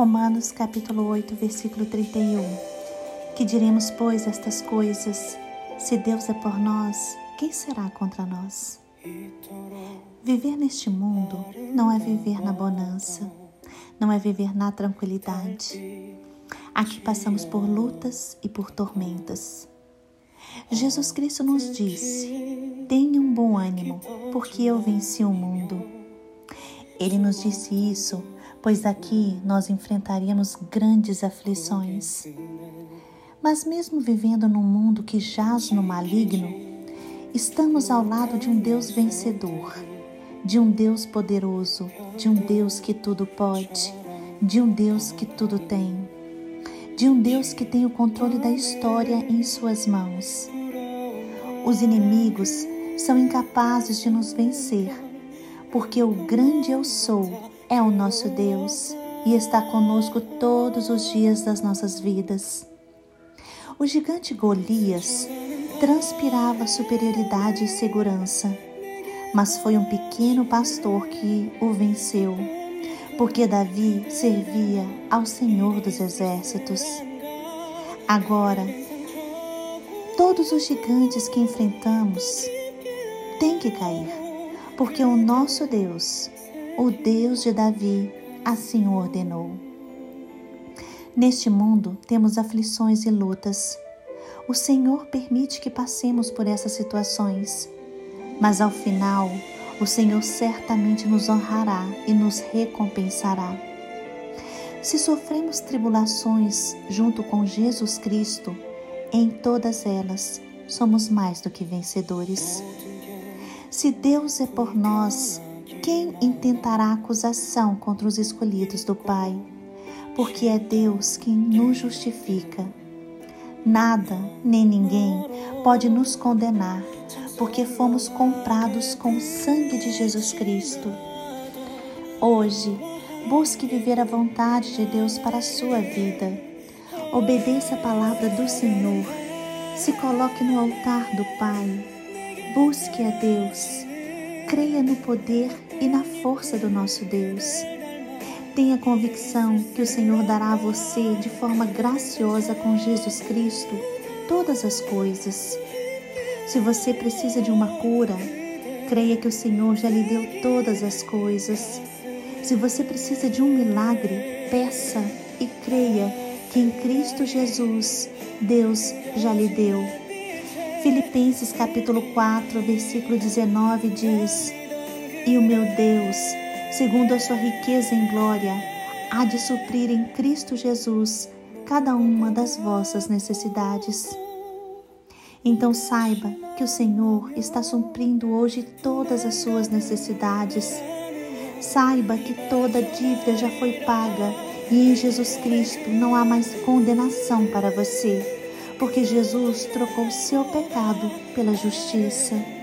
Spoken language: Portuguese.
Romanos capítulo 8, versículo 31. Que diremos, pois, estas coisas? Se Deus é por nós, quem será contra nós? Viver neste mundo não é viver na bonança, não é viver na tranquilidade. Aqui passamos por lutas e por tormentas. Jesus Cristo nos disse: Tenha um bom ânimo, porque eu venci o mundo. Ele nos disse isso pois aqui nós enfrentaríamos grandes aflições. Mas, mesmo vivendo num mundo que jaz no maligno, estamos ao lado de um Deus vencedor, de um Deus poderoso, de um Deus que tudo pode, de um Deus que tudo tem, de um Deus que tem o controle da história em Suas mãos. Os inimigos são incapazes de nos vencer, porque o grande eu sou é o nosso Deus e está conosco todos os dias das nossas vidas. O gigante Golias transpirava superioridade e segurança, mas foi um pequeno pastor que o venceu, porque Davi servia ao Senhor dos Exércitos. Agora, todos os gigantes que enfrentamos têm que cair, porque o nosso Deus o Deus de Davi assim o ordenou. Neste mundo temos aflições e lutas. O Senhor permite que passemos por essas situações, mas ao final, o Senhor certamente nos honrará e nos recompensará. Se sofremos tribulações junto com Jesus Cristo, em todas elas somos mais do que vencedores. Se Deus é por nós, quem intentará acusação contra os escolhidos do Pai? Porque é Deus quem nos justifica. Nada nem ninguém pode nos condenar, porque fomos comprados com o sangue de Jesus Cristo. Hoje, busque viver a vontade de Deus para a sua vida. Obedeça a palavra do Senhor. Se coloque no altar do Pai. Busque a Deus Creia no poder e na força do nosso Deus. Tenha convicção que o Senhor dará a você de forma graciosa com Jesus Cristo todas as coisas. Se você precisa de uma cura, creia que o Senhor já lhe deu todas as coisas. Se você precisa de um milagre, peça e creia que em Cristo Jesus Deus já lhe deu. Filipenses capítulo 4, versículo 19 diz: E o meu Deus, segundo a sua riqueza em glória, há de suprir em Cristo Jesus cada uma das vossas necessidades. Então saiba que o Senhor está suprindo hoje todas as suas necessidades. Saiba que toda dívida já foi paga e em Jesus Cristo não há mais condenação para você porque Jesus trocou seu pecado pela justiça.